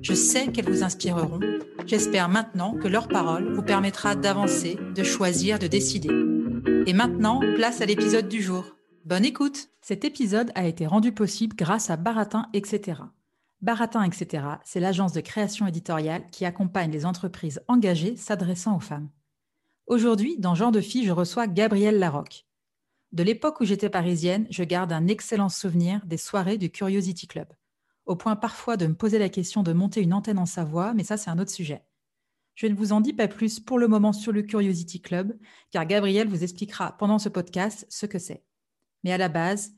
Je sais qu'elles vous inspireront. J'espère maintenant que leur parole vous permettra d'avancer, de choisir, de décider. Et maintenant, place à l'épisode du jour. Bonne écoute Cet épisode a été rendu possible grâce à Baratin, etc. Baratin, etc., c'est l'agence de création éditoriale qui accompagne les entreprises engagées s'adressant aux femmes. Aujourd'hui, dans Genre de Fille, je reçois Gabrielle Larocque. De l'époque où j'étais parisienne, je garde un excellent souvenir des soirées du Curiosity Club, au point parfois de me poser la question de monter une antenne en Savoie, mais ça c'est un autre sujet. Je ne vous en dis pas plus pour le moment sur le Curiosity Club, car Gabriel vous expliquera pendant ce podcast ce que c'est. Mais à la base,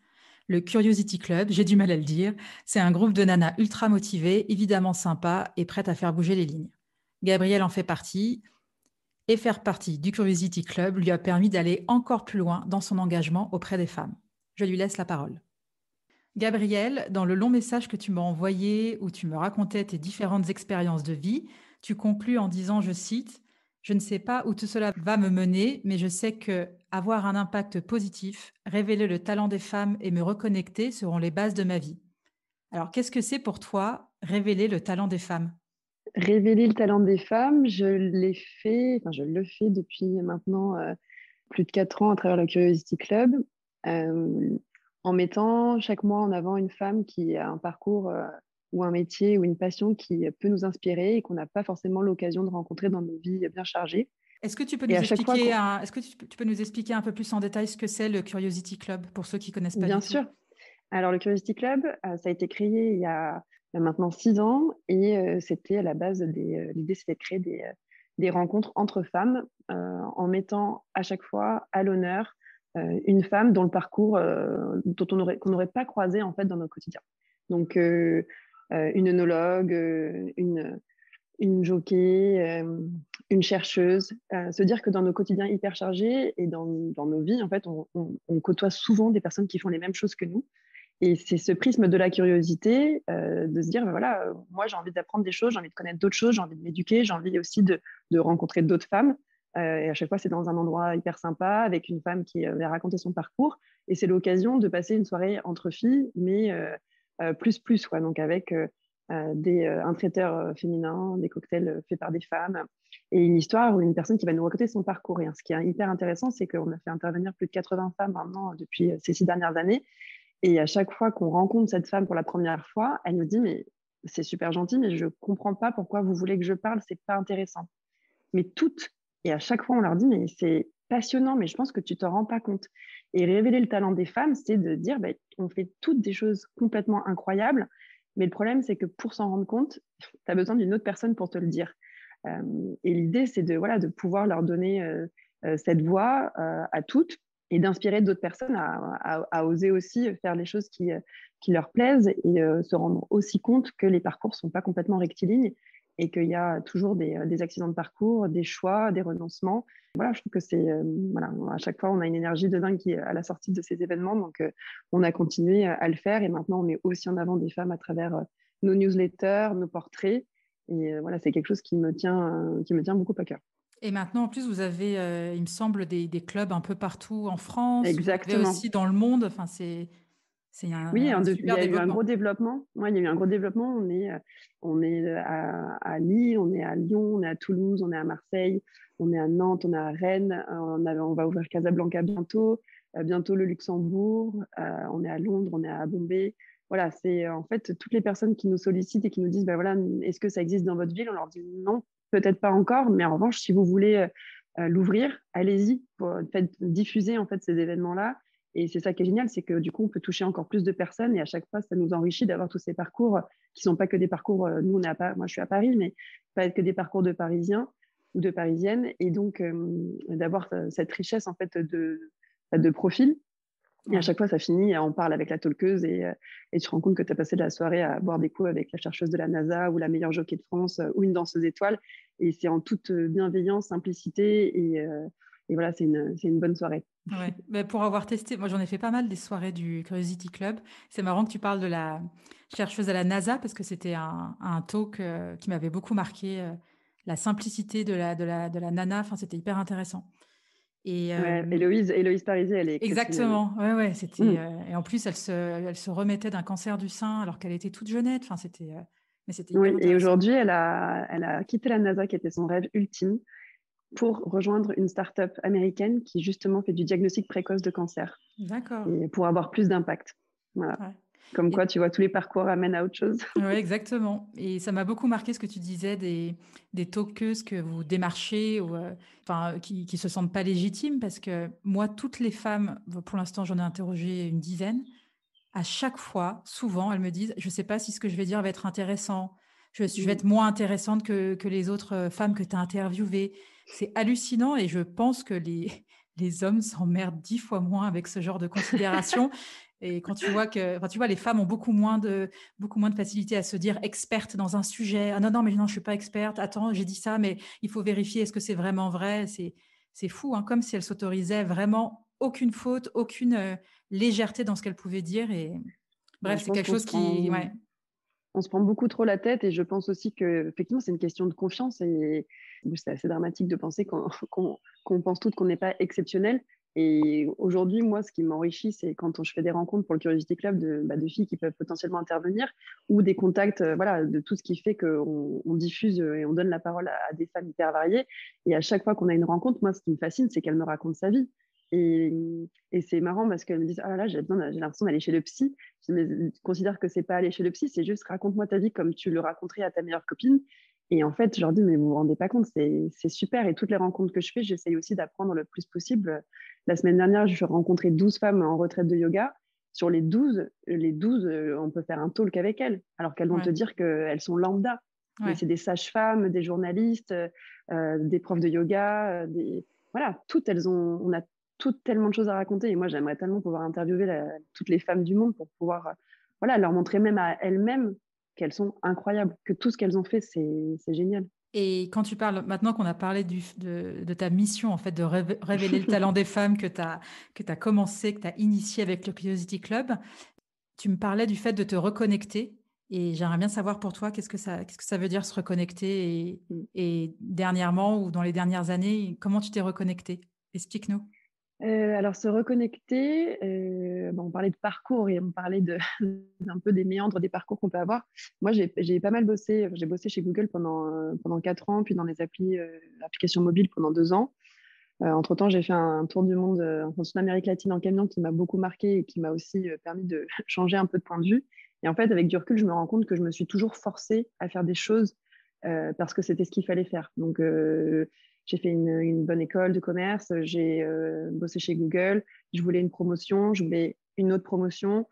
le Curiosity Club, j'ai du mal à le dire, c'est un groupe de nanas ultra motivées, évidemment sympa et prêtes à faire bouger les lignes. Gabriel en fait partie, et faire partie du Curiosity Club lui a permis d'aller encore plus loin dans son engagement auprès des femmes. Je lui laisse la parole. Gabriel, dans le long message que tu m'as envoyé où tu me racontais tes différentes expériences de vie, tu conclus en disant, je cite, Je ne sais pas où tout cela va me mener, mais je sais que avoir un impact positif, révéler le talent des femmes et me reconnecter seront les bases de ma vie. Alors, qu'est-ce que c'est pour toi révéler le talent des femmes? Révéler le talent des femmes, je l'ai fait, enfin, je le fais depuis maintenant euh, plus de quatre ans à travers le Curiosity Club, euh, en mettant chaque mois en avant une femme qui a un parcours euh, ou un métier ou une passion qui peut nous inspirer et qu'on n'a pas forcément l'occasion de rencontrer dans nos vies bien chargées. Est-ce que, tu peux nous expliquer un, est-ce que tu, peux nous expliquer un peu plus en détail ce que c'est le Curiosity Club pour ceux qui connaissent pas Bien sûr. Alors, le Curiosity Club, euh, ça a été créé il y a, maintenant six ans et euh, c'était à la base des. L'idée, c'était de créer des, des, rencontres entre femmes en mettant à chaque fois à l'honneur une femme dont le parcours dont on aurait, qu'on n'aurait pas croisé en fait dans notre quotidien. Donc, euh, une œnologue, euh, une, une jockey, euh, une chercheuse. se dire que dans nos quotidiens hyper chargés et dans, dans nos vies, en fait, on, on, côtoie souvent des personnes qui font les mêmes choses que nous. Et c'est ce prisme de la curiosité, de se dire, ben voilà, moi j'ai envie d'apprendre des choses, j'ai envie de connaître d'autres choses, j'ai envie de m'éduquer, j'ai envie aussi de, de rencontrer d'autres femmes. Et à chaque fois, c'est dans un endroit hyper sympa, avec une femme qui va raconter son parcours. Et c'est l'occasion de passer une soirée entre filles, mais euh, plus plus, quoi. Donc avec euh, euh, des, un traiteur féminin, des cocktails faits par des femmes, et une histoire ou une personne qui va nous raconter son parcours. Et ce qui est hyper intéressant, c'est qu'on a fait intervenir plus de 80 femmes maintenant depuis ces six dernières années. Et à chaque fois qu'on rencontre cette femme pour la première fois, elle nous dit mais c'est super gentil, mais je comprends pas pourquoi vous voulez que je parle, c'est pas intéressant. Mais toutes, et à chaque fois on leur dit mais c'est passionnant, mais je pense que tu te rends pas compte. Et révéler le talent des femmes, c'est de dire, bah, on fait toutes des choses complètement incroyables, mais le problème, c'est que pour s'en rendre compte, tu as besoin d'une autre personne pour te le dire. Euh, et l'idée, c'est de, pouvoir leur donner euh, euh, cette voix à toutes et d'inspirer d'autres personnes à, à, oser aussi faire les choses qui, qui leur plaisent et se rendre aussi compte que les parcours ne sont pas complètement rectilignes et qu'il y a toujours des, des, accidents de parcours, des choix, des renoncements voilà, je trouve que c'est euh, voilà, à chaque fois on a une énergie de dingue qui est à la sortie de ces événements, donc euh, on a continué à le faire et maintenant on met aussi en avant des femmes à travers euh, nos newsletters, nos portraits et voilà, c'est quelque chose qui me tient qui me tient beaucoup à cœur. Et maintenant, en plus, vous avez, il me semble, des, des, clubs un peu partout en France, Exactement. aussi dans le monde. Enfin, c'est un, oui, il y a eu un gros développement. il y a eu un gros développement. On est, on est à, à, Lille, on est à Lyon, on est à Toulouse, on est à Marseille, on est à Nantes, on est à Rennes, euh, on, on va ouvrir Casablanca bientôt, euh, bientôt le Luxembourg, euh, on est à Londres, on est à Bombay. voilà, c'est en fait toutes les personnes qui nous sollicitent et qui nous disent, ben voilà, est-ce que ça existe dans votre ville? On leur dit non, peut-être pas encore, mais en revanche, si vous voulez l'ouvrir, allez-y, pour diffuser en fait ces événements-là. Et c'est ça qui est génial, c'est que du coup, on peut toucher encore plus de personnes et à chaque fois, ça nous enrichit d'avoir tous ces parcours qui sont pas que des parcours. nous, on est à, moi, je suis à Paris, mais pas que des parcours de Parisiens ou de Parisiennes, et donc d'avoir cette richesse en fait de, de profils et à chaque fois, ça finit, on parle avec la talkeuse et, euh, et tu te rends compte que tu as passé de la soirée à boire des coups avec la chercheuse de la NASA ou la meilleure jockey de France euh, ou une danseuse étoile. Et c'est en toute euh, bienveillance, simplicité et, et voilà, c'est une, une, bonne soirée. Ouais. Mais pour avoir testé, moi j'en ai fait pas mal des soirées du Curiosity Club. C'est marrant que tu parles de la chercheuse à la NASA parce que c'était un, un, talk qui m'avait beaucoup marqué. la simplicité de la, de la, de la nana, enfin, c'était hyper intéressant. Et, euh, Héloïse, Héloïse Parisier, elle est exactement. Ouais, ouais, c'était. Mmh. Euh, et en plus, elle se, elle se remettait d'un cancer du sein alors qu'elle était toute jeunette. Enfin, c'était. Euh, mais c'était. Oui, et aujourd'hui, elle a, elle a quitté la NASA, qui était son rêve ultime, pour rejoindre une start-up américaine qui justement fait du diagnostic précoce de cancer. D'accord. Et pour avoir plus d'impact. Voilà. Ouais. Comme quoi, tu vois, tous les parcours amènent à autre chose. Oui, exactement. Et ça m'a beaucoup marqué ce que tu disais des, des talkeuses que vous démarchez ou euh, enfin, qui ne se sentent pas légitimes parce que moi, toutes les femmes, pour l'instant, j'en ai interrogé une dizaine, à chaque fois, souvent, elles me disent Je ne sais pas si ce que je vais dire va être intéressant. Je, je vais mmh. être moins intéressante que, que les autres euh, femmes que tu as interviewées. C'est hallucinant et je pense que les, les hommes s'emmerdent dix fois moins avec ce genre de considération. Et quand tu vois que, enfin, tu vois, les femmes ont beaucoup moins de, beaucoup moins de facilité à se dire experte dans un sujet. Ah non, non, mais non, je suis pas experte. Attends, j'ai dit ça, mais il faut vérifier est-ce que c'est vraiment vrai. C'est, c'est fou, hein, comme si elle s'autorisait vraiment aucune faute, aucune euh, légèreté dans ce qu'elle pouvait dire. Et bref, c'est quelque chose qui, ouais. On se prend beaucoup trop la tête et je pense aussi que effectivement c'est une question de confiance et c'est assez dramatique de penser qu'on, pense toutes qu'on n'est pas exceptionnel et aujourd'hui, moi, ce qui m'enrichit, c'est quand je fais des rencontres pour le Curiosity Club de, bah, filles qui peuvent potentiellement intervenir ou des contacts, euh, voilà, de tout ce qui fait qu'on on diffuse et on donne la parole à, des femmes hyper variées. Et à chaque fois qu'on a une rencontre, moi, ce qui me fascine, c'est qu'elles me racontent sa vie. Et, et c'est marrant parce qu'elles me disent, ah là là, j'ai l'impression d'aller chez le psy. Je me considère que c'est pas aller chez le psy, c'est juste raconte-moi ta vie comme tu le raconterais à ta meilleure copine. Et en fait, je leur dis, mais vous vous rendez pas compte, c'est super. Et toutes les rencontres que je fais, j'essaye aussi d'apprendre le plus possible. La semaine dernière, je rencontré 12 femmes en retraite de yoga. Sur les 12, les 12, euh, on peut faire un talk avec elles, alors qu'elles vont te dire qu'elles sont lambda. Mais c'est des sages-femmes, des journalistes, euh, des profs de yoga, euh, des... voilà, toutes elles ont, on a toutes tellement de choses à raconter. Et moi, j'aimerais tellement pouvoir interviewer toutes les femmes du monde pour pouvoir, voilà, leur montrer même à elles-mêmes qu'elles sont incroyables, que tout ce qu'elles ont fait, c'est génial. Et quand tu parles, maintenant qu'on a parlé du, de, ta mission, en fait, de révéler le talent des femmes que tu as, as commencé, que tu as initié avec le Curiosity Club, tu me parlais du fait de te reconnecter. Et j'aimerais bien savoir pour toi, qu'est-ce que ça, qu'est-ce que ça veut dire se reconnecter et, et dernièrement ou dans les dernières années, comment tu t'es reconnecté Explique-nous. Euh, alors, se reconnecter, euh, on parlait de parcours et on parlait de, un peu des méandres des parcours qu'on peut avoir. Moi, j'ai pas mal bossé. J'ai bossé chez Google pendant, euh, pendant 4 ans, puis dans les applis, applications mobiles pendant 2 ans. Entre-temps, j'ai fait un, tour du monde en Amérique latine en camion qui m'a beaucoup marqué et qui m'a aussi permis de changer un peu de point de vue. Et en fait, avec du recul, je me rends compte que je me suis toujours forcée à faire des choses parce que c'était ce qu'il fallait faire. Donc, j'ai fait une, bonne école de commerce, j'ai euh, bossé chez Google, je voulais une promotion, je voulais une autre promotion,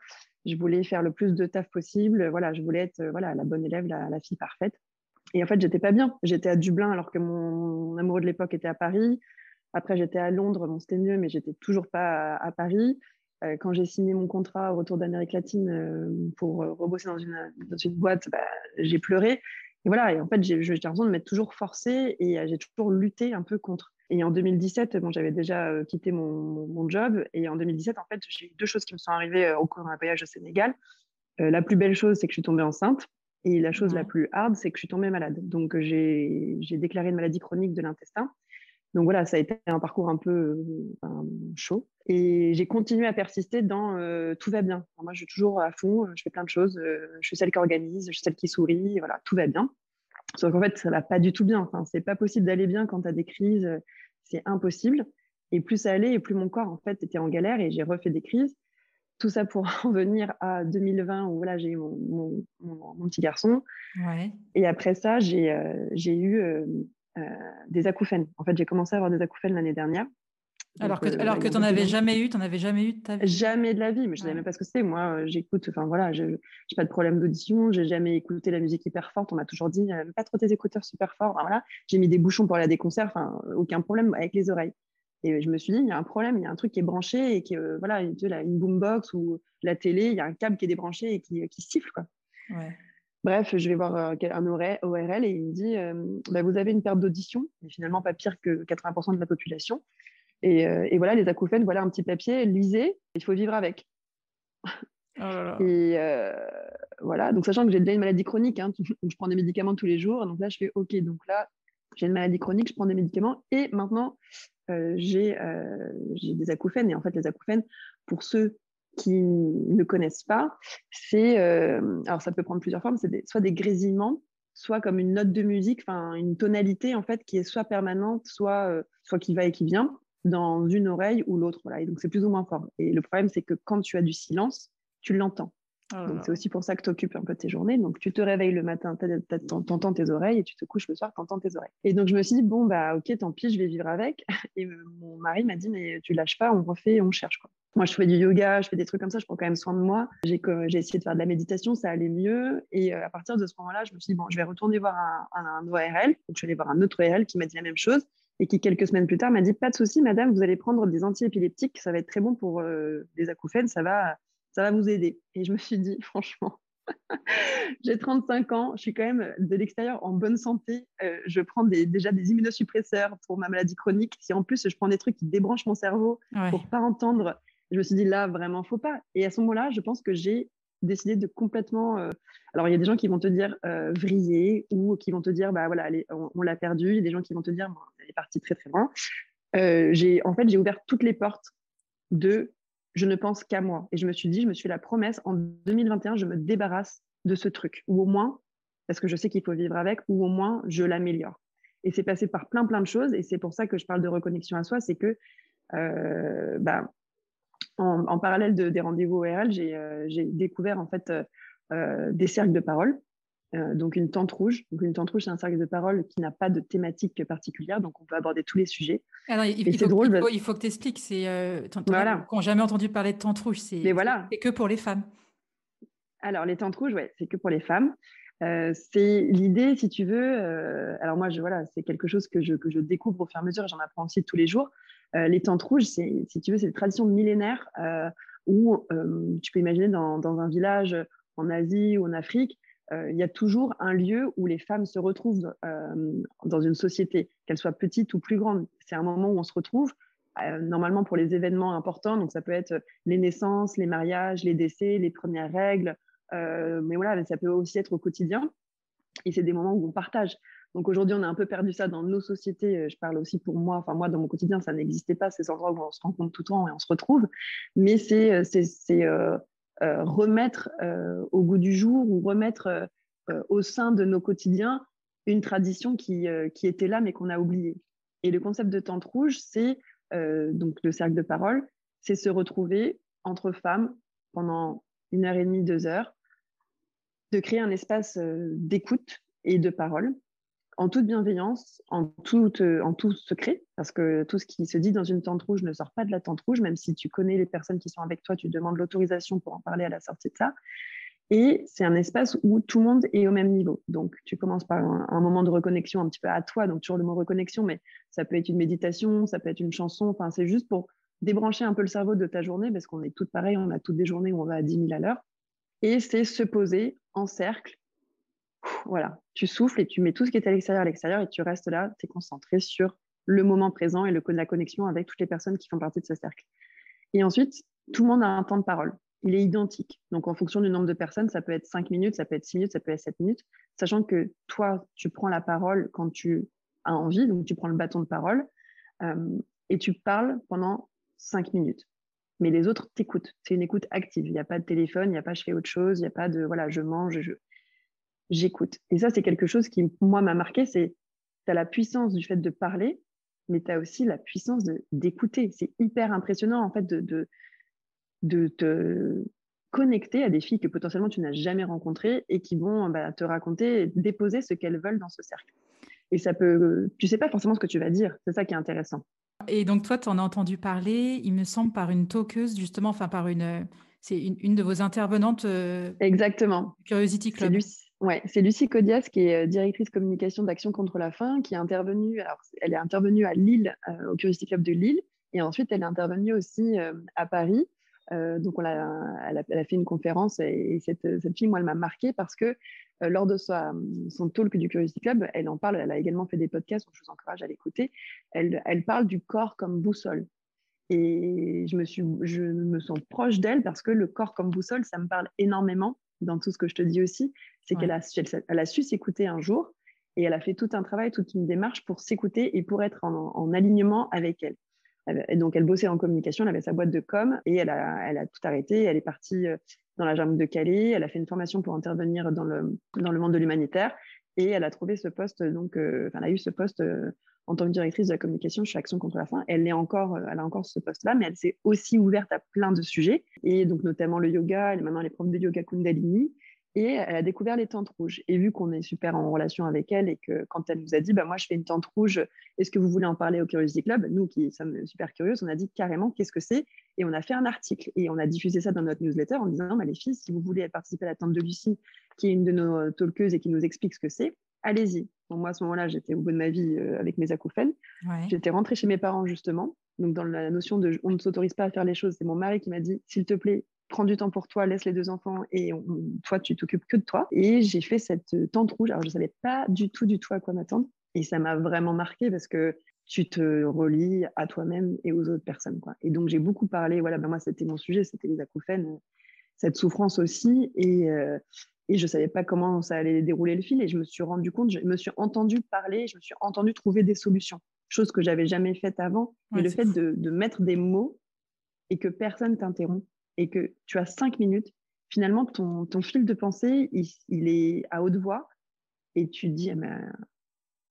je voulais faire le plus de taf possible, voilà, je voulais être voilà, la bonne élève, la, fille parfaite. Et en fait, j'étais pas bien. J'étais à Dublin alors que mon amoureux de l'époque était à Paris. Après, j'étais à Londres, bon, c'était mieux, mais j'étais toujours pas à, Paris. Euh, quand j'ai signé mon contrat au retour d'Amérique latine euh, pour rebosser dans une, dans une boîte, bah, j'ai pleuré. Et voilà, et en fait, j'ai l'impression de m'être toujours forcée et euh, j'ai toujours lutté un peu contre. Et en 2017, bon, j'avais déjà euh, quitté mon, mon, job. Et en 2017, en fait, j'ai eu deux choses qui me sont arrivées euh, au cours d'un voyage au Sénégal. la plus belle chose, c'est que je suis tombée enceinte. Et la chose la plus hard, c'est que je suis tombée malade. Donc, j'ai déclaré une maladie chronique de l'intestin. Donc voilà, ça a été un parcours un peu chaud. Et j'ai continué à persister dans tout va bien. moi, je suis toujours à fond, je fais plein de choses. je suis celle qui organise, je suis celle qui sourit, voilà, tout va bien. Sauf qu'en fait, ça va pas du tout bien. Enfin, c'est pas possible d'aller bien quand tu as des crises, c'est impossible. Et plus ça allait, et plus mon corps en fait était en galère et j'ai refait des crises. tout ça pour en venir à 2020 où là j'ai eu mon, petit garçon. Et après ça, j'ai eu des acouphènes. En fait, j'ai commencé à avoir des acouphènes l'année dernière. Alors que, alors que tu n'en avais jamais eu, tu n'en avais jamais eu de ta vie Jamais de la vie, mais je ne savais même pas ce que c'était. Moi, j'écoute, enfin voilà, je n'ai pas de problème d'audition, j'ai jamais écouté la musique hyper forte. On m'a toujours dit, pas trop tes écouteurs super forts. voilà. J'ai mis des bouchons pour aller à des concerts, enfin, aucun problème avec les oreilles. Et je me suis dit, il y a un problème, il y a un truc qui est branché et qui, voilà, une boombox ou la télé, il y a un câble qui est débranché et qui, qui siffle. Quoi. Bref, je vais voir euh, un ORL et il me dit euh, bah, Vous avez une perte d'audition, mais finalement pas pire que 80% de la population. Euh, et, voilà, les acouphènes, voilà un petit papier, lisez, il faut vivre avec. Oh et voilà, donc sachant que j'ai déjà une maladie chronique, hein, je prends des médicaments tous les jours, donc là je fais OK, donc là j'ai une maladie chronique, je prends des médicaments et maintenant j'ai des acouphènes. Et en fait, les acouphènes, pour ceux qui ne connaissent pas, c'est, alors ça peut prendre plusieurs formes, c'est soit des grésillements, soit comme une note de musique, une tonalité en fait qui est soit permanente, soit, soit qui va et qui vient dans une oreille ou l'autre. Et donc, c'est plus ou moins fort. Et le problème, c'est que quand tu as du silence, tu l'entends. Oh donc, c'est aussi pour ça que tu occupes un peu tes journées. Donc, tu te réveilles le matin, tu entends tes oreilles et tu te couches le soir, tu entends tes oreilles. Et donc, je me suis dit, bon, bah, ok, tant pis, je vais vivre avec. Et mon mari m'a dit, mais tu lâches pas, on refait, on cherche. Quoi. Moi, je fais du yoga, je fais des trucs comme ça, je prends quand même soin de moi. J'ai essayé de faire de la méditation, ça allait mieux. Et euh, à partir de ce moment-là, je me suis dit, bon, je vais retourner voir un, un, ORL. Donc, je suis allée voir un autre ORL qui m'a dit la même chose et qui, quelques semaines plus tard, m'a dit Pas de souci, madame, vous allez prendre des antiépileptiques, ça va être très bon pour euh, les acouphènes, ça va, ça va vous aider. Et je me suis dit, franchement, j'ai 35 ans, je suis quand même de l'extérieur en bonne santé. Euh, je prends déjà des immunosuppresseurs pour ma maladie chronique. Si en plus je prends des trucs qui débranchent mon cerveau pour pas entendre, je me suis dit là, vraiment, faut pas. Et à ce moment-là, je pense que j'ai décidé de complètement. Euh, alors, il y a des gens qui vont te dire euh, vriller ou qui vont te dire, bah voilà, on, l'a perdu. Il y a des gens qui vont te dire, elle est partie très très loin. Euh, j'ai, en fait, j'ai ouvert toutes les portes de je ne pense qu'à moi. Et je me suis dit, je me suis la promesse, en 2021, je me débarrasse de ce truc. Ou au moins, parce que je sais qu'il faut vivre avec, ou au moins, je l'améliore. Et c'est passé par plein, plein de choses. Et c'est pour ça que je parle de reconnexion à soi. C'est que bah, en, parallèle de, des rendez-vous ORL, euh, j'ai découvert en fait euh, euh, des cercles de parole. Donc une tente rouge. Donc une tente rouge, c'est un cercle de parole qui n'a pas de thématique particulière, donc on peut aborder tous les sujets. Alors, il, il, faut, drôle, il, faut, que tu expliques. C'est voilà. qu'on jamais entendu parler de tente rouge. C'est voilà. que pour les femmes. Alors les tentes rouges, ouais, c'est que pour les femmes. c'est l'idée, si tu veux. alors moi, je, voilà, c'est quelque chose que je, que je découvre au fur et à mesure j'en apprends aussi tous les jours. Euh, les tentes rouges, si tu veux, c'est une tradition millénaire euh, où euh, tu peux imaginer dans, un village en Asie ou en Afrique, il y a toujours un lieu où les femmes se retrouvent dans une société, qu'elle soit petite ou plus grande. C'est un moment où on se retrouve, normalement pour les événements importants, donc ça peut être les naissances, les mariages, les décès, les premières règles, mais voilà, ça peut aussi être au quotidien. Et c'est des moments où on partage. Donc aujourd'hui, on a un peu perdu ça dans nos sociétés. Euh, je parle aussi pour moi. Enfin, moi, dans mon quotidien, ça n'existait pas, ces endroits où on se rencontre tout le temps et on se retrouve. Mais c'est euh, euh, remettre au goût du jour ou remettre au sein de nos quotidiens une tradition qui, qui était là, mais qu'on a oubliée. Et le concept de tente rouge, c'est donc le cercle de parole, c'est se retrouver entre femmes pendant une heure et demie, deux heures, de créer un espace d'écoute et de parole en toute bienveillance, en tout, euh, en tout secret, parce que tout ce qui se dit dans une tente rouge ne sort pas de la tente rouge, même si tu connais les personnes qui sont avec toi, tu demandes l'autorisation pour en parler à la sortie de ça. Et c'est un espace où tout le monde est au même niveau. Donc, tu commences par un, moment de reconnexion un petit peu à toi, donc toujours le mot reconnexion, mais ça peut être une méditation, ça peut être une chanson, enfin, c'est juste pour débrancher un peu le cerveau de ta journée, parce qu'on est toutes pareilles, on a toutes des journées où on va à 10 000 à l'heure. Et c'est se poser en cercle voilà, tu souffles et tu mets tout ce qui est à l'extérieur à l'extérieur et tu restes là, tu es concentré sur le moment présent et le, la connexion avec toutes les personnes qui font partie de ce cercle. Et ensuite, tout le monde a un temps de parole. Il est identique. Donc, en fonction du nombre de personnes, ça peut être 5 minutes, ça peut être 6 minutes, ça peut être 7 minutes, sachant que toi, tu prends la parole quand tu as envie, donc tu prends le bâton de parole euh, et tu parles pendant 5 minutes. Mais les autres t'écoutent. C'est une écoute active. Il n'y a pas de téléphone, il n'y a pas je fais autre chose, il n'y a pas de voilà, je mange, je j'écoute. Et ça, c'est quelque chose qui, moi, m'a marqué, c'est tu as la puissance du fait de parler, mais tu as aussi la puissance d'écouter. C'est hyper impressionnant, en fait, de, de te connecter à des filles que potentiellement tu n'as jamais rencontrées et qui vont bah, te raconter, déposer ce qu'elles veulent dans ce cercle. Et ça peut, tu sais pas forcément ce que tu vas dire, c'est ça qui est intéressant. Et donc toi, tu en as entendu parler, il me semble, par une toqueuse, justement, enfin par une, c'est une, de vos intervenantes. Euh, Exactement. Curiosity Club. Ouais, c'est Lucie Codias qui est euh, directrice communication d'Action contre la faim, qui est intervenue. Alors, elle est intervenue à Lille, euh, au Curiosity Club de Lille, et ensuite elle est intervenue aussi à Paris. donc, elle, a, fait une conférence et, cette, cette, fille, moi, elle m'a marquée parce que lors de son talk du Curiosity Club, elle en parle. Elle a également fait des podcasts, donc je vous encourage à l'écouter. Elle, elle parle du corps comme boussole. Et je me, suis, je me sens proche d'elle parce que le corps comme boussole, ça me parle énormément dans tout ce que je te dis aussi. C'est qu'elle a, elle, a su s'écouter un jour et elle a fait tout un travail, toute une démarche pour s'écouter et pour être en, alignement avec elle. Et donc, elle bossait en communication, elle avait sa boîte de com et elle a, elle a tout arrêté. Elle est partie euh, dans la jungle de Calais, elle a fait une formation pour intervenir dans le, dans le monde de l'humanitaire et elle a trouvé ce poste, donc, euh, enfin, elle a eu ce poste euh, en tant que directrice de la communication chez Action contre la faim. Elle, est encore, elle a encore ce poste-là, mais elle s'est aussi ouverte à plein de sujets, et donc notamment le yoga, elle est maintenant les profs de yoga Kundalini, et elle a découvert les tentes rouges. Et vu qu'on est super en relation avec elle et que quand elle nous a dit, bah, moi je fais une tente rouge, est-ce que vous voulez en parler au Curiosity Club? Nous qui sommes super curieux, on a dit carrément qu'est-ce que c'est? Et on a fait un article et on a diffusé ça dans notre newsletter en disant, bah, les filles, si vous voulez participer à la tente de Lucie, qui est une de nos talkeuses et qui nous explique ce que c'est, allez-y. moi, à ce moment-là, j'étais au bout de ma vie euh, avec mes acouphènes. J'étais rentrée chez mes parents, justement. Donc, dans la notion de on ne s'autorise pas à faire les choses, c'est mon mari qui m'a dit s'il te plaît, prends du temps pour toi, laisse les deux enfants et toi, tu t'occupes que de toi. Et j'ai fait cette euh, tente rouge. Alors, je ne savais pas du tout, du tout à quoi m'attendre. Et ça m'a vraiment marqué parce que tu te relis à toi-même et aux autres personnes. Quoi. Et donc, j'ai beaucoup parlé. Voilà, ben moi, c'était mon sujet, c'était les acouphènes, cette souffrance aussi. Et, euh, et je ne savais pas comment ça allait dérouler le fil. Et je me suis rendu compte, je me suis entendu parler, je me suis entendu trouver des solutions, chose que j'avais jamais faite avant. mais le fait de, mettre des mots et que personne t'interrompt et que tu as cinq minutes, finalement, ton, ton fil de pensée, il, est à haute voix et tu dis, ah ben,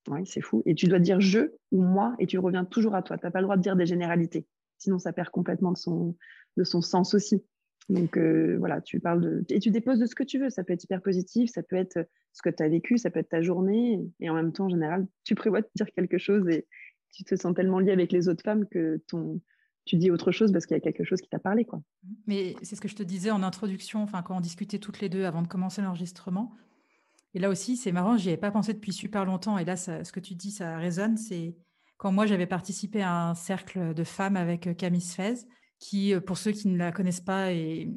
oui, c'est fou. Et tu dois dire je ou moi et tu reviens toujours à toi. Tu n'as pas le droit de dire des généralités. Sinon, ça perd complètement de son, de son sens aussi. Donc euh, voilà, tu parles de. Et tu déposes de ce que tu veux. Ça peut être hyper positif, ça peut être ce que tu as vécu, ça peut être ta journée. Et en même temps, en général, tu prévois de dire quelque chose et tu te sens tellement lié avec les autres femmes que ton, tu dis autre chose parce qu'il y a quelque chose qui t'a parlé. Quoi. Mais c'est ce que je te disais en introduction, enfin, quand on discutait toutes les deux avant de commencer l'enregistrement. Et là aussi, c'est marrant, j'y avais pas pensé depuis super longtemps. Et là, ce que tu dis, ça résonne. C'est quand moi, j'avais participé à un cercle de femmes avec Camille Sfez qui, euh, pour ceux qui ne la connaissent pas, est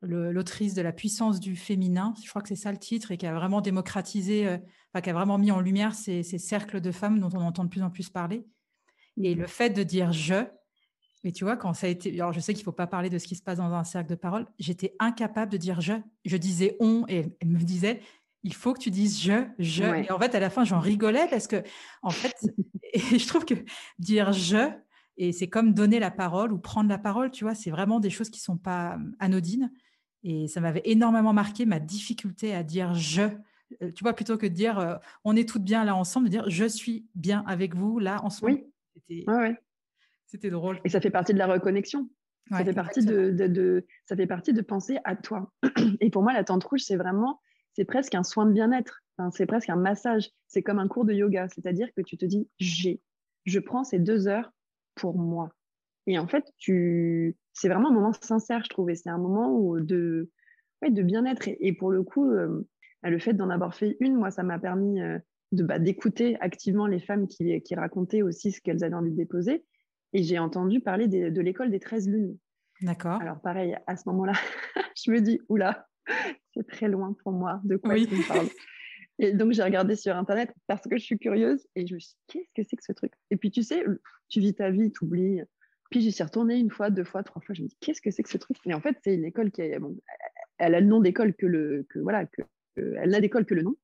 l'autrice de La puissance du féminin. Je crois que c'est ça le titre, et qui a vraiment démocratisé, euh, qui a vraiment mis en lumière ces, cercles de femmes dont on entend de plus en plus parler. Et le fait de dire je, et tu vois, quand ça a été. Alors, je sais qu'il ne faut pas parler de ce qui se passe dans un cercle de parole. J'étais incapable de dire je. Je disais on, et elle me disait il faut que tu dises je, je. Et en fait, à la fin, j'en rigolais parce que, en fait, et je trouve que dire je, et c'est comme donner la parole ou prendre la parole, tu vois, c'est vraiment des choses qui ne sont pas anodines. Et ça m'avait énormément marqué ma difficulté à dire je. Euh, tu vois, plutôt que de dire on est toutes bien là ensemble, de dire je suis bien avec vous là ensemble. Oui. C'était drôle. Et ça fait partie de la reconnexion. Ça, fait partie de, ça fait partie de penser à toi. Et pour moi, la tente rouge, c'est vraiment, c'est presque un soin de bien-être. c'est presque un massage. C'est comme un cours de yoga. C'est-à-dire que tu te dis, j'ai, je prends ces deux heures pour moi. Et en fait, tu... c'est vraiment un moment sincère, je trouvais. C'est un moment de, de bien-être. Et, pour le coup, euh, le fait d'en avoir fait une, moi, ça m'a permis euh, de bah, d'écouter activement les femmes qui, qui racontaient aussi ce qu'elles avaient envie de déposer. Et j'ai entendu parler de l'école des 13 lunes. D'accord. Alors, pareil, à ce moment-là, je me dis, oula, c'est très loin pour moi de quoi tu me parles. Et donc, j'ai regardé sur Internet parce que je suis curieuse et je me suis dit, qu'est-ce que c'est que ce truc? Et puis, tu sais, tu vis ta vie, tu oublies. Puis, j'y suis retournée une fois, deux fois, trois fois. Je me dis, qu'est-ce que c'est que ce truc? Et en fait, c'est une école qui est, bon, elle a le nom d'école que le, que, voilà, que, elle n'a d'école que le nom.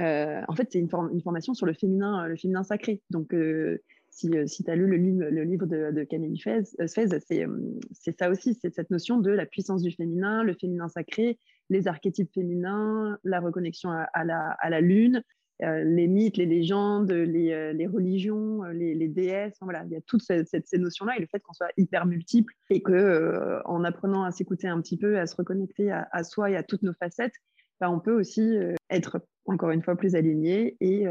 Euh, en fait, c'est une, une, formation sur le féminin, le féminin sacré. Donc, euh, si, euh, si tu as lu le livre, de, de Camille Fez, c'est ça aussi, c'est cette notion de la puissance du féminin, le féminin sacré, les archétypes féminins, la reconnexion à, la, lune. les mythes, les légendes, les, religions, les, déesses. voilà, il y a toutes ces, notions-là et le fait qu'on soit hyper multiple et que en apprenant à s'écouter un petit peu, à se reconnecter à, soi et à toutes nos facettes, bah, on peut aussi être encore une fois plus aligné et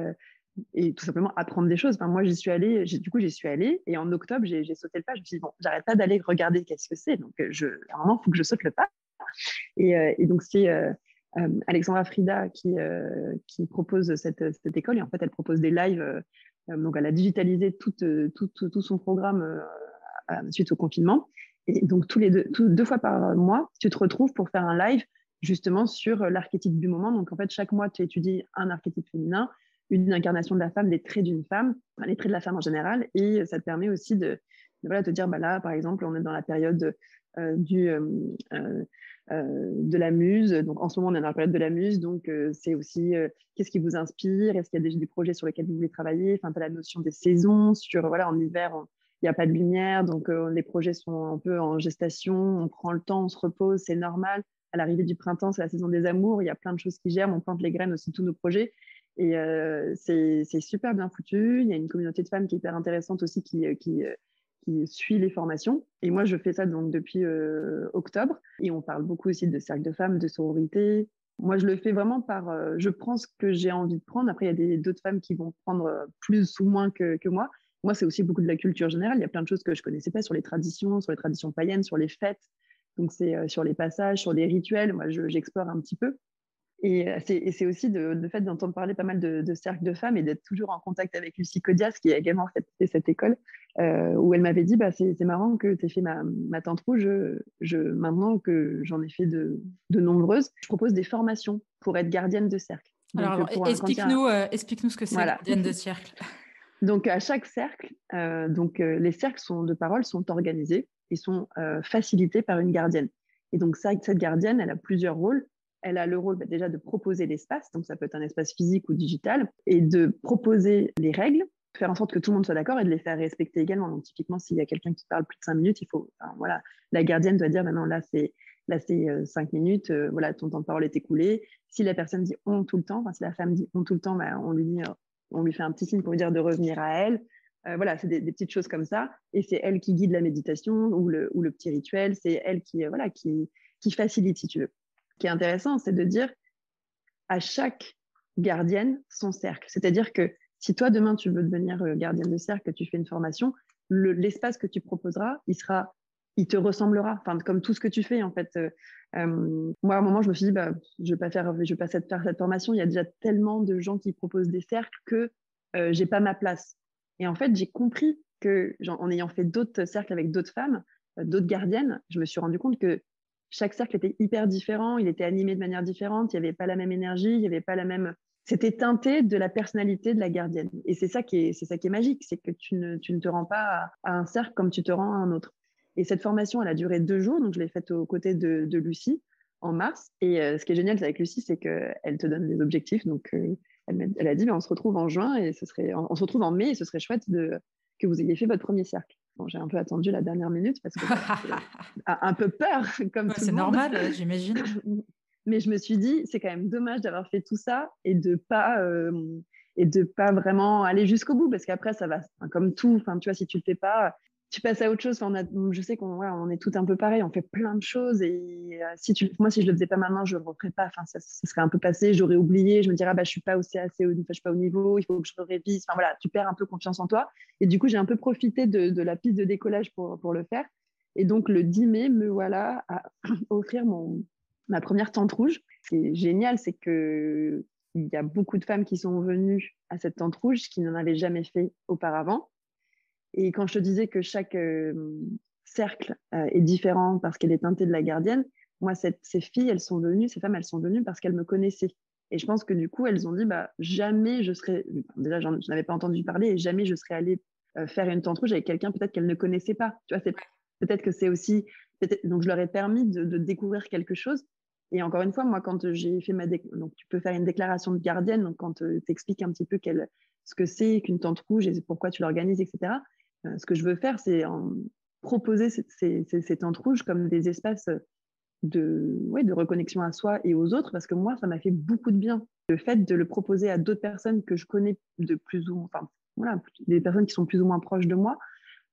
et tout simplement apprendre des choses. moi, j'y suis allée, du coup, j'y suis allée, et en octobre, j'ai sauté le pas. Je me suis dit, bon, j'arrête pas d'aller regarder qu'est-ce que c'est, donc euh, je, il faut que je saute le pas. Et, euh, donc, c'est euh, Alexandra Frida qui, qui propose cette, cette, école, et en fait, elle propose des lives. donc, elle a digitalisé tout, tout, tout, son programme suite au confinement. Et donc, tous les deux, deux fois par mois, tu te retrouves pour faire un live justement sur l'archétype du moment. Donc, en fait, chaque mois, tu étudies un archétype féminin une incarnation de la femme, des traits d'une femme, les traits de la femme en général. Et ça te permet aussi de, voilà, te dire, bah là, par exemple, on est dans la période euh, du, euh, euh, de la muse. Donc, en ce moment, on est dans la période de la muse. Donc, c'est aussi qu'est-ce qui vous inspire? Est-ce qu'il y a déjà des projets sur lesquels vous voulez travailler? Enfin, tu as la notion des saisons. Sur, voilà, en hiver, il n'y a pas de lumière. Donc, les projets sont un peu en gestation. On prend le temps, on se repose, c'est normal. À l'arrivée du printemps, c'est la saison des amours. Il y a plein de choses qui germent. On plante les graines aussi, tous nos projets. Et euh, c'est super bien foutu. Il y a une communauté de femmes qui est hyper intéressante aussi qui, euh, euh, suit les formations. Et moi, je fais ça donc depuis octobre. Et on parle beaucoup aussi de cercle de femmes, de sororité. Moi, je le fais vraiment par. je prends ce que j'ai envie de prendre. Après, il y a d'autres femmes qui vont prendre plus ou moins que, que moi. Moi, c'est aussi beaucoup de la culture générale. Il y a plein de choses que je connaissais pas sur les traditions, sur les traditions païennes, sur les fêtes. Donc, c'est sur les passages, sur les rituels. Moi, j'explore un petit peu. Et euh, c'est aussi de, fait d'entendre parler pas mal de, cercles de femmes et d'être toujours en contact avec Lucie Codias, qui a également fait cette école, euh, où elle m'avait dit bah, c'est marrant que tu aies fait ma, ma rouge. Je, maintenant que j'en ai fait de, nombreuses, je propose des formations pour être gardienne de cercle. Alors, explique-nous euh, explique ce que c'est, gardienne de cercle. donc, à chaque cercle, donc, les cercles sont, de parole sont organisés et sont facilités par une gardienne. Et donc, ça, cette gardienne, elle a plusieurs rôles elle a le rôle bah, déjà de proposer l'espace, donc ça peut être un espace physique ou digital, et de proposer les règles, faire en sorte que tout le monde soit d'accord et de les faire respecter également. Donc typiquement, s'il y a quelqu'un qui parle plus de cinq minutes, il faut, voilà, la gardienne doit dire maintenant là c'est là c'est euh, cinq minutes, euh, voilà ton temps de parole est écoulé. Si la personne dit on tout le temps, enfin si la femme dit on tout le temps, bah, on lui dit, euh, on lui fait un petit signe pour lui dire de revenir à elle. voilà, c'est des, petites choses comme ça, et c'est elle qui guide la méditation ou le, ou le petit rituel, c'est elle qui voilà qui qui facilite si tu veux qui est intéressant, c'est de dire à chaque gardienne son cercle. C'est-à-dire que si toi, demain, tu veux devenir euh, gardienne de cercle, tu fais une formation, l'espace que tu proposeras, il sera, il te ressemblera, enfin, comme tout ce que tu fais, en fait. Euh, euh, moi, à un moment, je me suis dit, bah, je vais pas faire, je vais pas faire cette formation. Il y a déjà tellement de gens qui proposent des cercles que je j'ai pas ma place. Et en fait, j'ai compris que, en ayant fait d'autres cercles avec d'autres femmes, d'autres gardiennes, je me suis rendu compte que chaque cercle était hyper différent, il était animé de manière différente, il n'y avait pas la même énergie, il n'y avait pas la même. C'était teinté de la personnalité de la gardienne. Et c'est ça qui est, magique, c'est que tu ne, te rends pas à, un cercle comme tu te rends à un autre. Et cette formation, elle a duré deux jours, donc je l'ai faite aux côtés de, Lucie en mars. Et euh, ce qui est génial avec Lucie, c'est qu'elle te donne des objectifs. Donc euh, elle, a dit, on se retrouve en juin et ce serait, on, se retrouve en mai et ce serait chouette que vous ayez fait votre premier cercle j'ai un peu attendu la dernière minute parce que un peu peur, comme C'est normal, j'imagine. Mais je me suis dit, c'est quand même dommage d'avoir fait tout ça et de pas euh, et de pas vraiment aller jusqu'au bout parce qu'après ça va, comme tout. Enfin, tu vois, si tu le fais pas, tu passes à autre chose. je sais qu'on on est tout un peu pareil, on fait plein de choses. Et euh, si tu, moi, si je le faisais pas maintenant, je le referais pas. Enfin, ça, serait un peu passé, j'aurais oublié. Je me dirais, ah, bah, je suis pas aussi assez, au, je suis pas au niveau, il faut que je révise. Enfin, voilà, tu perds un peu confiance en toi. Et du coup, j'ai un peu profité de, la piste de décollage pour, pour le faire. Et donc, le 10 mai, me voilà à offrir mon, ma première tente rouge. Ce qui est génial, c'est que il y a beaucoup de femmes qui sont venues à cette tente rouge qui n'en avaient jamais fait auparavant. Et quand je te disais que chaque euh, cercle euh, est différent parce qu'elle est teintée de la gardienne, moi, ces filles, elles sont venues, ces femmes, elles sont venues parce qu'elles me connaissaient. Et je pense que du coup, elles ont dit, bah, jamais je serais, déjà, je n'avais pas entendu parler et jamais je serais allée euh, faire une tente rouge avec quelqu'un peut-être qu'elles ne connaissaient pas. Tu vois, peut-être que c'est aussi, donc je leur ai permis de, découvrir quelque chose. Et encore une fois, moi, quand j'ai fait ma, donc tu peux faire une déclaration de gardienne, donc quand tu expliques un petit peu ce que c'est qu'une tente rouge et pourquoi tu l'organises, etc. Euh, ce que je veux faire, c'est proposer ces, tentes rouges comme des espaces de, ouais, de reconnexion à soi et aux autres, parce que moi, ça m'a fait beaucoup de bien. le fait de le proposer à d'autres personnes que je connais de plus ou enfin voilà, des personnes qui sont plus ou moins proches de moi,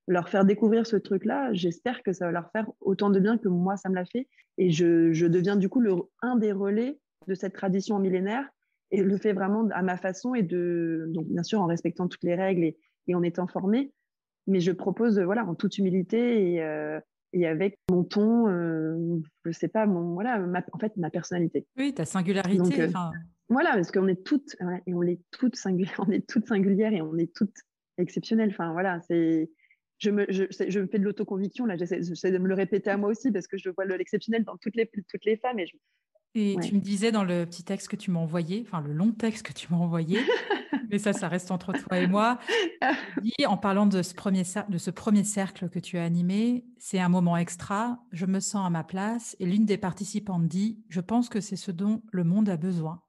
leur faire découvrir ce truc-là, j'espère que ça va leur faire autant de bien que moi, ça me l'a fait. Et je, je, deviens du coup le, un des relais de cette tradition millénaire et le fais vraiment à ma façon et de, donc bien sûr en respectant toutes les règles et, et en étant formée. Mais je propose, voilà, en toute humilité et, euh, et avec mon ton, euh, je sais pas, mon, voilà, en fait, ma personnalité. Oui, ta singularité. Euh, voilà, parce qu'on est toutes, et on est toutes singulières, on est toutes singulières et on est toutes exceptionnelles. Enfin, voilà, c'est, je me, je, je me fais de l'autoconviction, là, j'essaie, de me le répéter à moi aussi parce que je vois l'exceptionnel dans toutes les, toutes les femmes et je, et tu me disais dans le petit texte que tu m'as envoyé, enfin le long texte que tu m'as envoyé, mais ça, ça reste entre toi et moi. Dis, en parlant de ce, premier de ce premier cercle que tu as animé, c'est un moment extra, je me sens à ma place, et l'une des participantes dit, je pense que c'est ce dont le monde a besoin.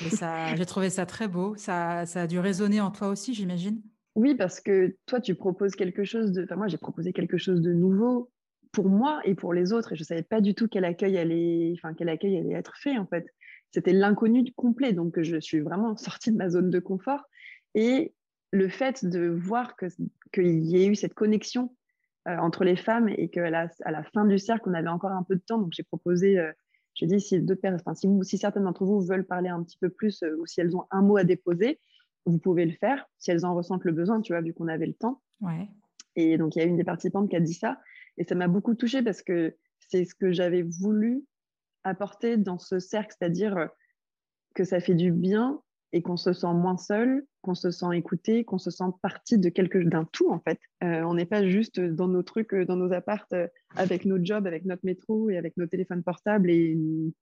J'ai trouvé ça très beau. Ça, ça a dû résonner en toi aussi, j'imagine. Oui, parce que toi, tu proposes quelque chose de. Enfin, moi, j'ai proposé quelque chose de nouveau pour moi et pour les autres. Et je ne savais pas du tout quel accueil allait, enfin, quel accueil allait être fait, en fait. C'était l'inconnu complet. Donc, je suis vraiment sortie de ma zone de confort. Et le fait de voir qu'il y ait eu cette connexion euh, entre les femmes et qu'à la, à la fin du cercle, on avait encore un peu de temps. Donc, j'ai proposé, euh, j'ai dit, si, enfin, si, si certaines d'entre vous veulent parler un petit peu plus euh, ou si elles ont un mot à déposer, vous pouvez le faire, si elles en ressentent le besoin, tu vois, vu qu'on avait le temps. Ouais. Et donc, il y a une des participantes qui a dit ça. Et ça m'a beaucoup touchée parce que c'est ce que j'avais voulu apporter dans ce cercle, c'est-à-dire euh, que ça fait du bien et qu'on se sent moins seul, qu'on se sent écouté, qu'on se sent partie de quelque d'un tout en fait. Euh, on n'est pas juste dans nos trucs, euh, dans nos appartes, avec nos jobs, avec notre métro et avec nos téléphones portables et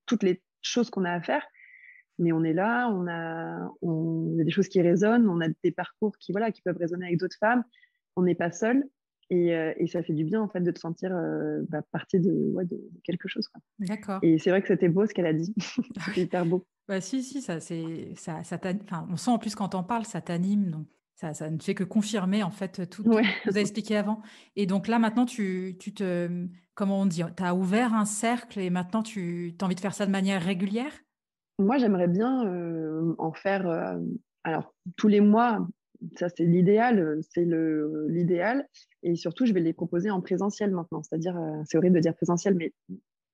toutes les choses qu'on a à faire. Mais on est là, on a, on, a des choses qui résonnent, on a des parcours qui voilà qui peuvent résonner avec d'autres femmes. On n'est pas seul euh, et, ça fait du bien en fait de te sentir euh, bah, partie de, de, quelque chose. D'accord. Et c'est vrai que c'était beau ce qu'elle a dit. c'était hyper beau. Bah si, si, ça, c'est, ça, ça enfin, on sent en plus quand on parle, ça t'anime, donc ça, ça ne fait que confirmer en fait tout, ce que vous avez expliqué avant. Et donc là maintenant, tu, tu te, comment on dit, tu as ouvert un cercle et maintenant tu as envie de faire ça de manière régulière? Moi, j'aimerais bien euh, en faire, alors tous les mois, ça c'est l'idéal, c'est le, l'idéal. Et surtout, je vais les proposer en présentiel maintenant. C'est-à-dire, euh, c'est horrible de dire présentiel, mais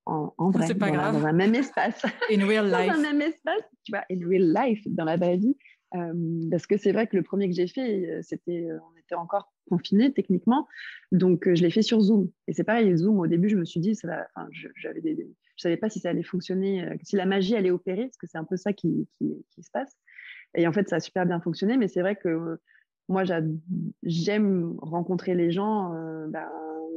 en, vrai, pas dans, grave. dans un même espace. In real life. dans un même espace, tu vois, in real life, dans la vraie vie. Euh, parce que c'est vrai que le premier que j'ai fait, euh, c'était, on était encore confinés techniquement, donc je l'ai fait sur Zoom. Et c'est pareil, Zoom, au début, je me suis dit, ça je, j'avais des, je savais pas si ça allait fonctionner, si la magie allait opérer, parce que c'est un peu ça qui, qui, qui se passe. Et en fait, ça a super bien fonctionné, mais c'est vrai que moi, j'aime rencontrer les gens euh, ben,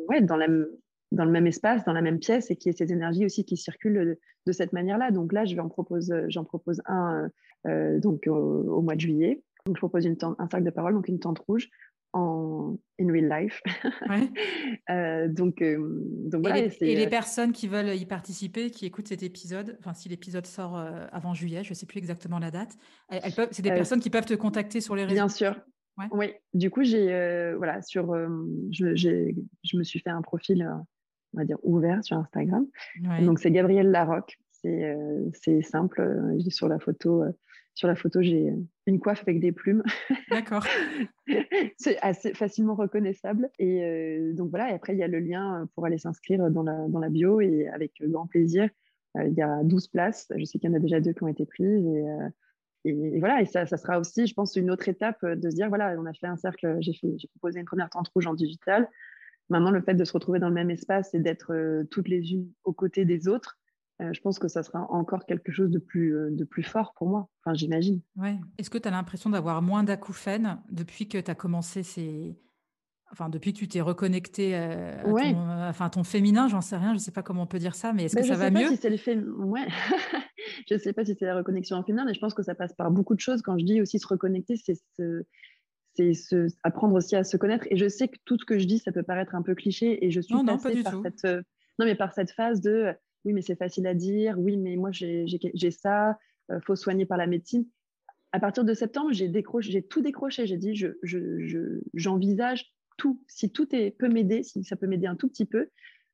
ouais, dans, le même espace, dans la même pièce, et qu'il y ait ces énergies aussi qui circulent de, cette manière-là. Donc là, propose, j'en propose un euh, donc au, mois de juillet. Donc, je propose un cercle de parole, donc une tente rouge en in real life. Ouais. euh, donc, euh, donc voilà, et, les, et les, personnes qui veulent y participer, qui écoutent cet épisode, enfin si l'épisode sort avant juillet, je ne sais plus exactement la date, elles, peuvent, c'est des personnes qui peuvent te contacter sur les réseaux? Bien sûr, oui, du coup, j'ai euh, voilà sur, euh, je, je, me suis fait un profil, euh, on va dire ouvert sur Instagram. Donc c'est Gabrielle Larocque. C'est c'est simple. sur la photo, sur la photo, j'ai une coiffe avec des plumes. D'accord. c'est assez facilement reconnaissable. Et donc voilà. Et après, il y a le lien pour aller s'inscrire dans la dans la bio et avec grand plaisir. Il y a 12 places. Je sais qu'il y en a déjà deux qui ont été prises et et, voilà, et ça, ça, sera aussi, je pense, une autre étape euh, de se dire, voilà, on a fait un cercle, j'ai proposé une première tente rouge en digital. Maintenant, le fait de se retrouver dans le même espace et d'être euh, toutes les unes aux côtés des autres, euh, je pense que ça sera encore quelque chose de plus, de plus fort pour moi, enfin, j'imagine. Ouais. Est-ce que tu as l'impression d'avoir moins d'acouphènes depuis que tu as commencé ces, enfin depuis que tu t'es reconnecté à, ton, enfin, ton féminin, j'en sais rien, je ne sais pas comment on peut dire ça, mais est-ce que ça va mieux? si le ouais. Je ne sais pas si c'est la reconnexion en féminin, mais je pense que ça passe par beaucoup de choses. Quand je dis aussi se reconnecter, c'est c'est apprendre aussi à se connaître. Et je sais que tout ce que je dis, ça peut paraître un peu cliché, et je suis passée par cette, euh, non mais par cette phase de oui, mais c'est facile à dire, oui, mais moi j'ai ça, il euh, faut soigner par la médecine. À partir de septembre, j'ai tout décroché. J'ai dit, j'envisage je, je, tout. Si tout est, peut m'aider, si ça peut m'aider un tout petit peu,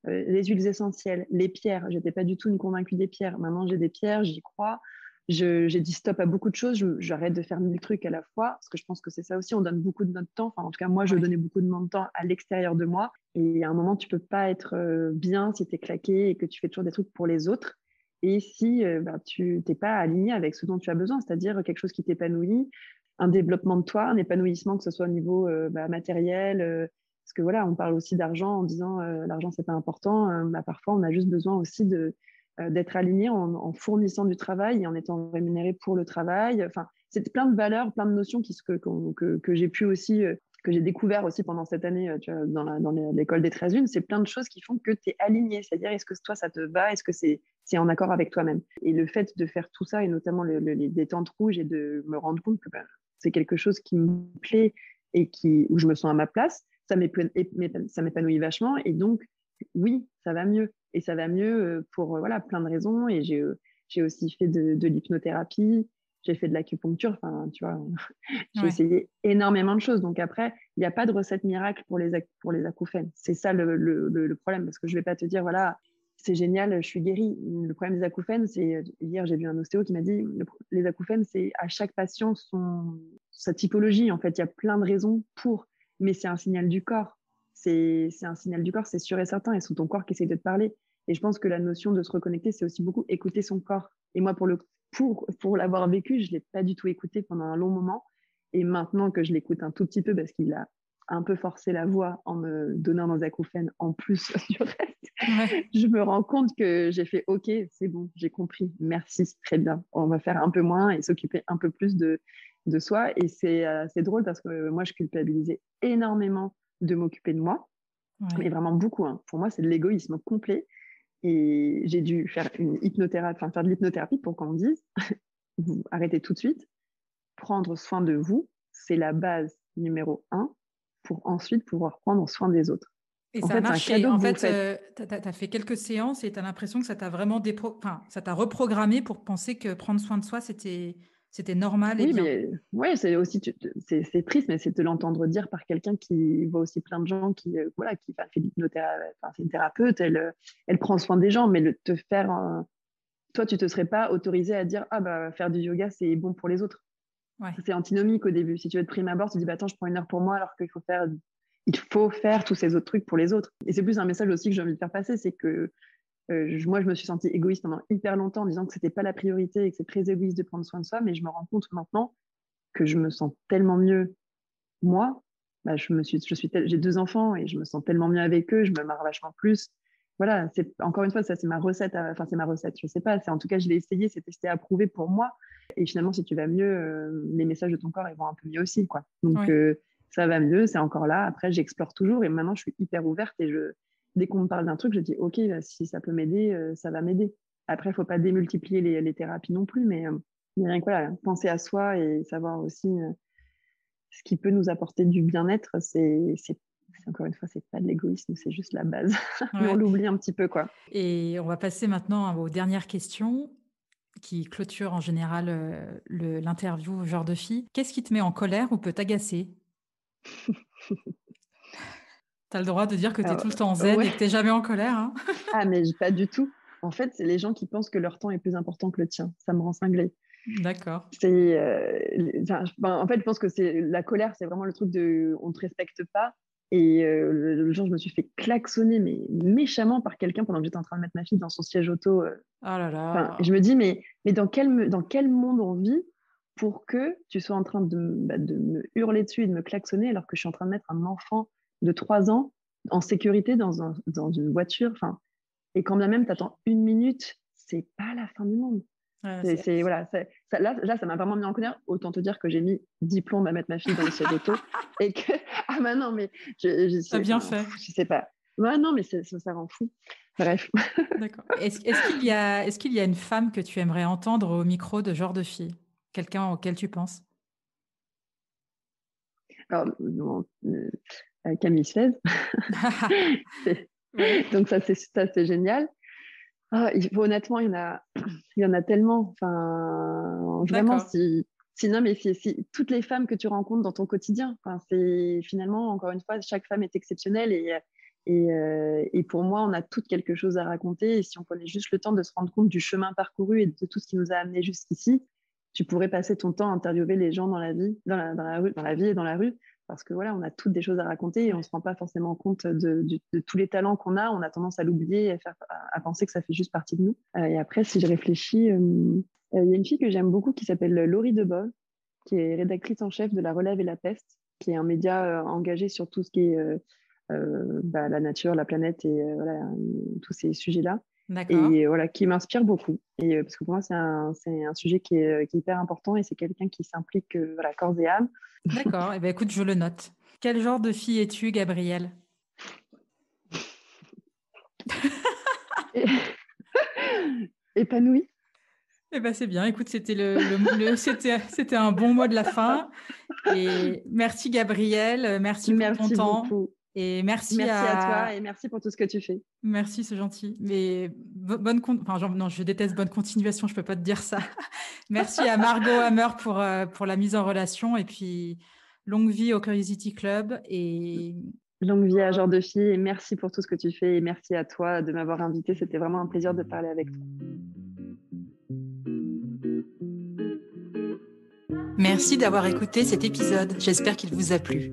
euh, les huiles essentielles, les pierres. J'étais pas du tout une convaincue des pierres. Maintenant, j'ai des pierres, j'y crois. J'ai dit stop à beaucoup de choses, j'arrête de faire mille trucs à la fois, parce que je pense que c'est ça aussi, on donne beaucoup de notre temps, enfin en tout cas moi je donnais beaucoup de mon temps à l'extérieur de moi, et à un moment tu peux pas être euh, bien si tu es claqué et que tu fais toujours des trucs pour les autres, et si euh, bah, tu n'es pas aligné avec ce dont tu as besoin, c'est-à-dire quelque chose qui t'épanouit, un développement de toi, un épanouissement, que ce soit au niveau euh, bah, matériel, parce que voilà, on parle aussi d'argent en disant l'argent c'est pas important, bah, parfois on a juste besoin aussi de euh, d'être aligné en, fournissant du travail et en étant rémunéré pour le travail. Enfin, c'est plein de valeurs, plein de notions qui, que, que, que j'ai pu aussi, euh, que j'ai découvert aussi pendant cette année euh, dans l'école des 13 unes. C'est plein de choses qui font que tu es aligné. C'est-à-dire, est-ce que toi, ça te va? Est-ce que c'est c'est en accord avec toi-même? Et le fait de faire tout ça, et notamment les détentes rouges, et de me rendre compte que ben, c'est quelque chose qui me plaît et qui, où je me sens à ma place, ça m'épanouit vachement. Et donc, oui, ça va mieux et ça va mieux euh, pour euh, voilà, plein de raisons. Et j'ai, euh, j'ai aussi fait de, de l'hypnothérapie, j'ai fait de l'acupuncture, enfin, tu vois, j'ai essayé énormément de choses. Donc après, il n'y a pas de recette miracle pour les, pour les acouphènes. C'est ça le, le, le, problème, parce que je ne vais pas te dire, voilà, c'est génial, je suis guérie. Le problème des acouphènes, c'est, hier, j'ai vu un ostéo qui m'a dit, les acouphènes, c'est à chaque patient son, sa typologie. En fait, il y a plein de raisons pour, mais c'est un signal du corps c'est un signal du corps, c'est sûr et certain, et c'est ton corps qui essaie de te parler. Et je pense que la notion de se reconnecter, c'est aussi beaucoup écouter son corps. Et moi, pour le pour, pour l'avoir vécu, je ne l'ai pas du tout écouté pendant un long moment. Et maintenant que je l'écoute un tout petit peu, parce qu'il a un peu forcé la voix en me donnant des acouphènes en plus du reste, je me rends compte que j'ai fait OK, c'est bon, j'ai compris, merci, très bien. On va faire un peu moins et s'occuper un peu plus de, de soi. Et c'est euh, drôle parce que moi, je culpabilisais énormément de m'occuper de moi, mais vraiment beaucoup. Hein. Pour moi, c'est de l'égoïsme complet. Et j'ai dû faire une hypnothérapie, enfin faire de l'hypnothérapie pour qu'on me dise vous arrêtez tout de suite. Prendre soin de vous, c'est la base numéro un pour ensuite pouvoir prendre soin des autres. Et ça a marché. En fait, euh, tu as, fait quelques séances et tu as l'impression que ça t'a vraiment enfin, ça t'a reprogrammé pour penser que prendre soin de soi, c'était c'était normal et oui, bien. mais ouais, c'est aussi c'est triste, mais c'est de l'entendre dire par quelqu'un qui voit aussi plein de gens qui euh, voilà qui fait l'hypnothérapie, enfin, c'est une thérapeute, elle euh, elle prend soin des gens, mais le, te faire toi tu te serais pas autorisé à dire ah bah faire du yoga c'est bon pour les autres. Ouais. C'est antinomique au début. Si tu veux te prime à bord, tu dis bah attends je prends une heure pour moi alors qu'il faut faire il faut faire tous ces autres trucs pour les autres. Et c'est plus un message aussi que j'ai envie de faire passer, c'est que euh, moi, je me suis sentie égoïste pendant hyper longtemps en disant que c'était pas la priorité et que c'est très égoïste de prendre soin de soi, mais je me rends compte maintenant que je me sens tellement mieux moi. Bah, je me suis, je suis, j'ai deux enfants et je me sens tellement mieux avec eux, je me marre vachement plus. Voilà, c'est encore une fois, ça c'est ma recette. Enfin, c'est ma recette. Je sais pas. C'est en tout cas, je l'ai essayé, c'est testé, approuvé pour moi. Et finalement, si tu vas mieux, euh, les messages de ton corps ils vont un peu mieux aussi, quoi. Donc euh, ça va mieux, c'est encore là. Après, j'explore toujours et maintenant, je suis hyper ouverte et je dès qu'on me parle d'un truc, je dis OK, bah, si ça peut m'aider, euh, ça va m'aider. Après, il ne faut pas démultiplier les, thérapies non plus, mais, euh, rien que voilà, penser à soi et savoir aussi euh, ce qui peut nous apporter du bien-être, c'est encore une fois, c'est pas de l'égoïsme, c'est juste la base. on l'oublie un petit peu, quoi. Et on va passer maintenant aux dernières questions qui clôturent en général l'interview genre de fille. Qu'est-ce qui te met en colère ou peut t'agacer? Tu as le droit de dire que tu es tout le temps zen et que tu n'es jamais en colère. Hein. ah, mais pas du tout. En fait, c'est les gens qui pensent que leur temps est plus important que le tien. Ça me rend cinglé. D'accord. C'est, euh, ben, en fait, je pense que c'est la colère, c'est vraiment le truc de on te respecte pas. Et euh, le, jour, je me suis fait klaxonner, mais méchamment par quelqu'un pendant que j'étais en train de mettre ma fille dans son siège auto. Euh. Oh là là. je me dis, mais, mais dans, quel, dans quel monde on vit pour que tu sois en train de, bah, de me hurler dessus et de me klaxonner alors que je suis en train de mettre un enfant de trois ans en sécurité dans, dans une voiture. Enfin, et quand bien même tu attends une minute, c'est pas la fin du monde. c'est, voilà, ça, là, là, ça m'a vraiment mis en colère. Autant te dire que j'ai mis diplôme à mettre ma fille dans le siège auto et que ah bah non mais je, je sais, bien fait. Je sais pas. Ouais, non mais ça, ça rend fou. Bref. D'accord. Est-ce, qu'il y a est-ce qu'il y a une femme que tu aimerais entendre au micro de genre de fille? Quelqu'un auquel tu penses? Alors, euh, Camille Suez. Donc ça, c'est génial. Ah, honnêtement, il y en a, il y en a tellement. Enfin, vraiment, si, sinon, mais si, toutes les femmes que tu rencontres dans ton quotidien, enfin, c'est finalement, encore une fois, chaque femme est exceptionnelle et, Et, et, pour moi, on a toutes quelque chose à raconter. Et si on prenait juste le temps de se rendre compte du chemin parcouru et de tout ce qui nous a amené jusqu'ici, tu pourrais passer ton temps à interviewer les gens dans la vie, dans la, dans la, rue, dans la vie et dans la rue, parce que voilà, on a toutes des choses à raconter et on ne se rend pas forcément compte de, tous les talents qu'on a. On a tendance à l'oublier et à, à, penser que ça fait juste partie de nous. Euh, et après, si je réfléchis, euh, euh, il y a une fille que j'aime beaucoup qui s'appelle Laurie Debove, qui est rédactrice en chef de La Relève et la Peste, qui est un média engagé sur tout ce qui est bah, la nature, la planète et voilà, tous ces sujets-là et voilà, qui m'inspire beaucoup. Et, euh, parce que pour moi, c'est un, un, sujet qui est, qui est, hyper important et c'est quelqu'un qui s'implique euh, voilà, corps et âme. D'accord, et eh ben, écoute, je le note. Quel genre de fille es-tu, Gabrielle? Épanouie. Eh ben, c'est bien. Écoute, c'était le, le, c'était, c'était un bon mot de la fin. Et merci Gabrielle, merci, merci pour ton temps. Beaucoup. Et merci, merci à... toi et merci pour tout ce que tu fais. Merci, c'est gentil. Mais bonne enfin, non, je déteste bonne continuation, je peux pas te dire ça. merci à Margot Hammer pour, euh, pour la mise en relation et puis longue vie au Curiosity Club et longue vie à Genre de Fille et merci pour tout ce que tu fais et merci à toi de m'avoir invité. C'était vraiment un plaisir de parler avec toi. Merci d'avoir écouté cet épisode. J'espère qu'il vous a plu.